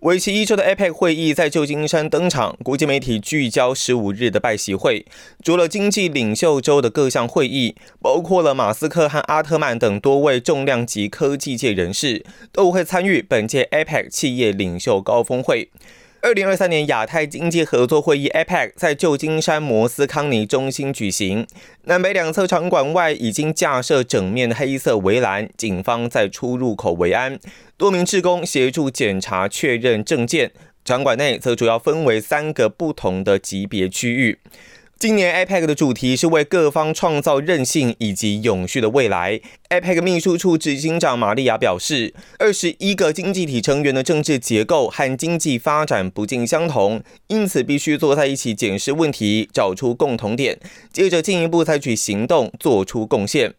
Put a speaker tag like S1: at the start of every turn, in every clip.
S1: 为期一周的 APEC 会议在旧金山登场，国际媒体聚焦十五日的拜习会。除了经济领袖周的各项会议，包括了马斯克和阿特曼等多位重量级科技界人士，都会参与本届 APEC 企业领袖高峰会。二零二三年亚太经济合作会议 （APEC） 在旧金山摩斯康尼中心举行，南北两侧场馆外已经架设整面黑色围栏，警方在出入口维安，多名志工协助检查确认证件。场馆内则主要分为三个不同的级别区域。今年 APEC 的主题是为各方创造韧性以及永续的未来。APEC 秘书处执行长玛利亚表示，二十一个经济体成员的政治结构和经济发展不尽相同，因此必须坐在一起检视问题，找出共同点，接着进一步采取行动，做出贡献。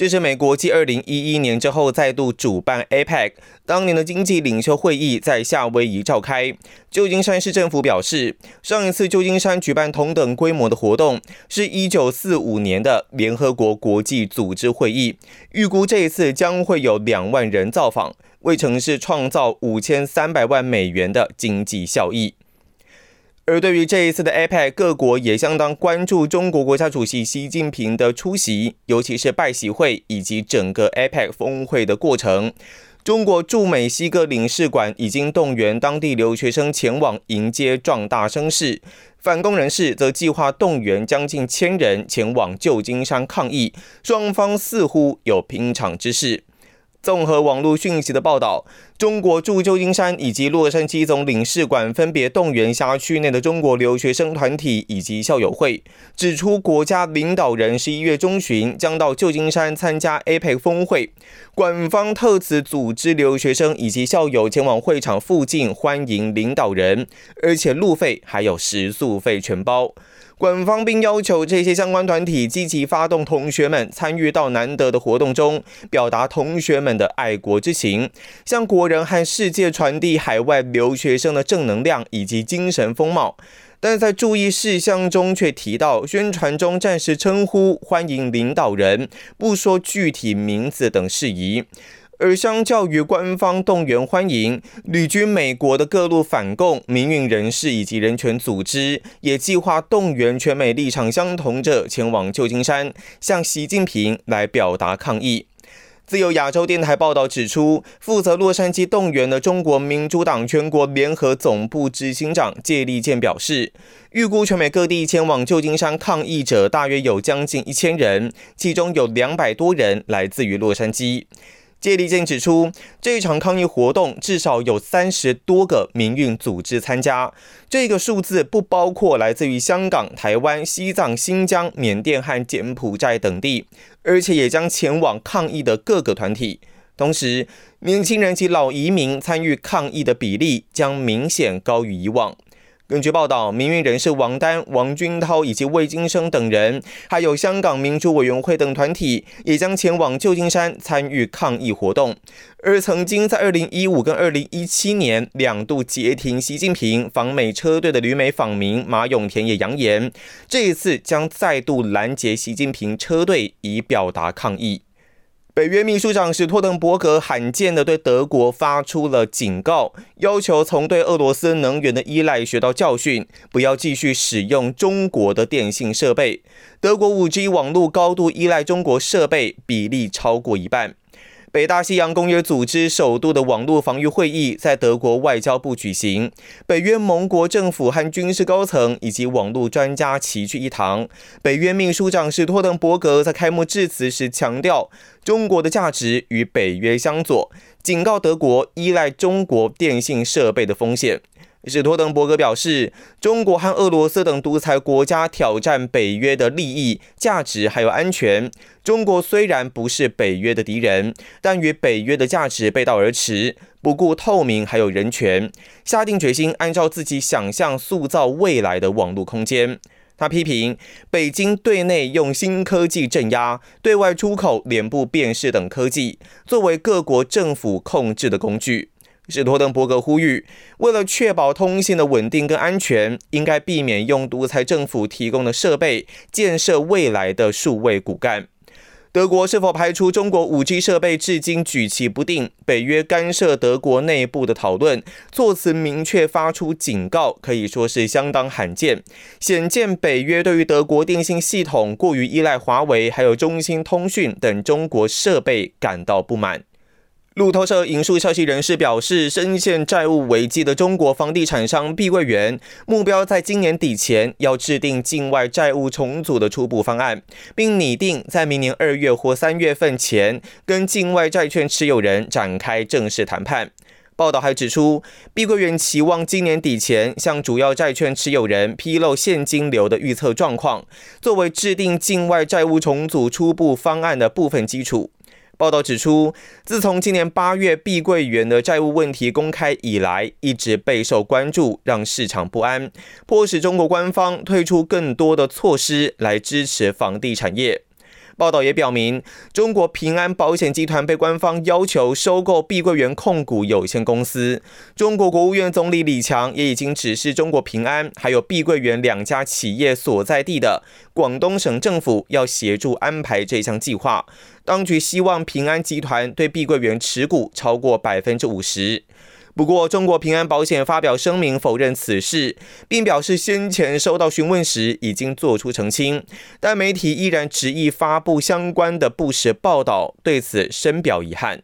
S1: 这是美国继二零一一年之后再度主办 APEC。当年的经济领袖会议在夏威夷召开。旧金山市政府表示，上一次旧金山举办同等规模的活动是一九四五年的联合国国际组织会议。预估这一次将会有两万人造访，为城市创造五千三百万美元的经济效益。而对于这一次的 APEC，各国也相当关注中国国家主席习近平的出席，尤其是拜习会以及整个 APEC 峰会的过程。中国驻美西哥领事馆已经动员当地留学生前往迎接壮大声势，反共人士则计划动员将近千人前往旧金山抗议，双方似乎有平场之势。综合网络讯息的报道，中国驻旧金山以及洛杉矶总领事馆分别动员辖区内的中国留学生团体以及校友会，指出国家领导人十一月中旬将到旧金山参加 APEC 峰会，官方特此组织留学生以及校友前往会场附近欢迎领导人，而且路费还有食宿费全包。官方并要求这些相关团体积极发动同学们参与到难得的活动中，表达同学们的爱国之情，向国人和世界传递海外留学生的正能量以及精神风貌。但在注意事项中却提到，宣传中暂时称呼欢迎领导人，不说具体名字等事宜。而相较于官方动员欢迎，旅居美国的各路反共民运人士以及人权组织，也计划动员全美立场相同者前往旧金山，向习近平来表达抗议。自由亚洲电台报道指出，负责洛杉矶动员的中国民主党全国联合总部执行长谢立健表示，预估全美各地前往旧金山抗议者大约有将近一千人，其中有两百多人来自于洛杉矶。谢立健指出，这一场抗议活动至少有三十多个民运组织参加，这个数字不包括来自于香港、台湾、西藏、新疆、缅甸和柬埔寨等地，而且也将前往抗议的各个团体。同时，年轻人及老移民参与抗议的比例将明显高于以往。根据报道，民运人士王丹、王军涛以及魏金生等人，还有香港民主委员会等团体，也将前往旧金山参与抗议活动。而曾经在二零一五跟二零一七年两度截停习近平访美车队的旅美访民马永田也扬言，这一次将再度拦截习近平车队，以表达抗议。北约秘书长史托滕伯格罕见的对德国发出了警告，要求从对俄罗斯能源的依赖学到教训，不要继续使用中国的电信设备。德国 5G 网络高度依赖中国设备，比例超过一半。北大西洋公约组织首度的网络防御会议在德国外交部举行，北约盟国政府和军事高层以及网络专家齐聚一堂。北约秘书长史托登伯格在开幕致辞时强调，中国的价值与北约相左，警告德国依赖中国电信设备的风险。史托登伯格表示，中国和俄罗斯等独裁国家挑战北约的利益、价值还有安全。中国虽然不是北约的敌人，但与北约的价值背道而驰，不顾透明还有人权，下定决心按照自己想象塑造未来的网络空间。他批评北京对内用新科技镇压，对外出口脸部辨识等科技，作为各国政府控制的工具。史托登伯格呼吁，为了确保通信的稳定跟安全，应该避免用独裁政府提供的设备建设未来的数位骨干。德国是否排除中国五 G 设备，至今举棋不定。北约干涉德国内部的讨论，措辞明确发出警告，可以说是相当罕见，显见北约对于德国电信系统过于依赖华为，还有中兴通讯等中国设备感到不满。路透社引述消息人士表示，深陷债务危机的中国房地产商碧桂园目标在今年底前要制定境外债务重组的初步方案，并拟定在明年二月或三月份前跟境外债券持有人展开正式谈判。报道还指出，碧桂园期望今年底前向主要债券持有人披露现金流的预测状况，作为制定境外债务重组初步方案的部分基础。报道指出，自从今年八月碧桂园的债务问题公开以来，一直备受关注，让市场不安，迫使中国官方推出更多的措施来支持房地产业。报道也表明，中国平安保险集团被官方要求收购碧桂园控股有限公司。中国国务院总理李强也已经指示中国平安还有碧桂园两家企业所在地的广东省政府要协助安排这项计划。当局希望平安集团对碧桂园持股超过百分之五十。不过，中国平安保险发表声明否认此事，并表示先前收到询问时已经做出澄清，但媒体依然执意发布相关的不实报道，对此深表遗憾。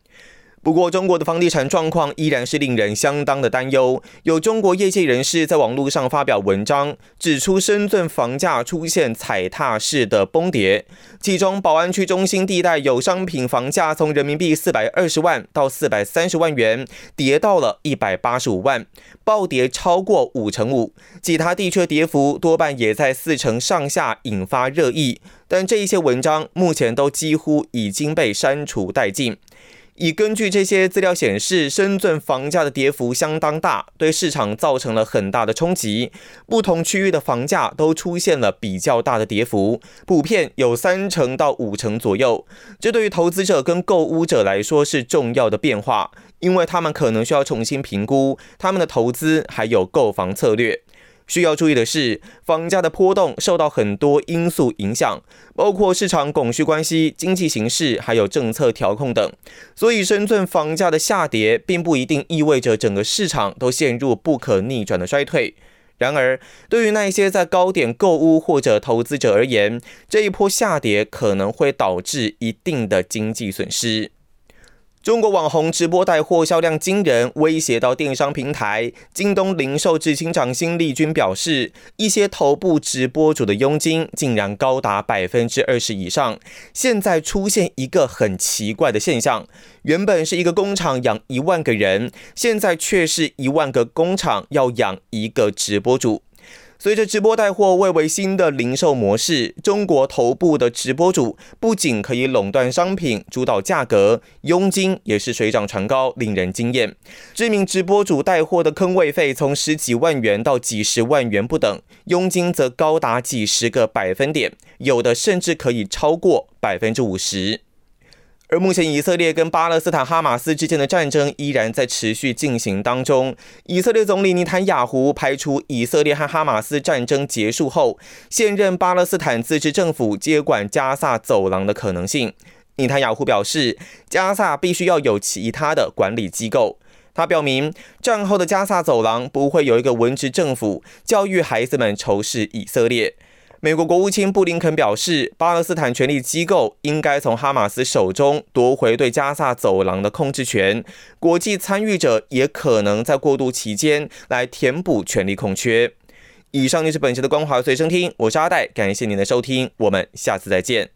S1: 不过，中国的房地产状况依然是令人相当的担忧。有中国业界人士在网络上发表文章，指出深圳房价出现踩踏式的崩跌，其中宝安区中心地带有商品房价从人民币四百二十万到四百三十万元，跌到了一百八十五万，暴跌超过五成五。其他地区的跌幅多半也在四成上下，引发热议。但这一些文章目前都几乎已经被删除殆尽。已根据这些资料显示，深圳房价的跌幅相当大，对市场造成了很大的冲击。不同区域的房价都出现了比较大的跌幅，普遍有三成到五成左右。这对于投资者跟购屋者来说是重要的变化，因为他们可能需要重新评估他们的投资还有购房策略。需要注意的是，房价的波动受到很多因素影响，包括市场供需关系、经济形势，还有政策调控等。所以，深圳房价的下跌并不一定意味着整个市场都陷入不可逆转的衰退。然而，对于那些在高点购物或者投资者而言，这一波下跌可能会导致一定的经济损失。中国网红直播带货销量惊人，威胁到电商平台。京东零售执行长辛立军表示，一些头部直播主的佣金竟然高达百分之二十以上。现在出现一个很奇怪的现象：原本是一个工厂养一万个人，现在却是一万个工厂要养一个直播主。随着直播带货蔚为新的零售模式，中国头部的直播主不仅可以垄断商品、主导价格，佣金也是水涨船高，令人惊艳。知名直播主带货的坑位费从十几万元到几十万元不等，佣金则高达几十个百分点，有的甚至可以超过百分之五十。而目前，以色列跟巴勒斯坦哈马斯之间的战争依然在持续进行当中。以色列总理尼坦雅胡排除以色列和哈马斯战争结束后，现任巴勒斯坦自治政府接管加萨走廊的可能性。尼坦雅胡表示，加萨必须要有其他的管理机构。他表明，战后的加萨走廊不会有一个文职政府教育孩子们仇视以色列。美国国务卿布林肯表示，巴勒斯坦权力机构应该从哈马斯手中夺回对加萨走廊的控制权。国际参与者也可能在过渡期间来填补权力空缺。以上就是本期的光华随身听，我是阿戴，感谢您的收听，我们下次再见。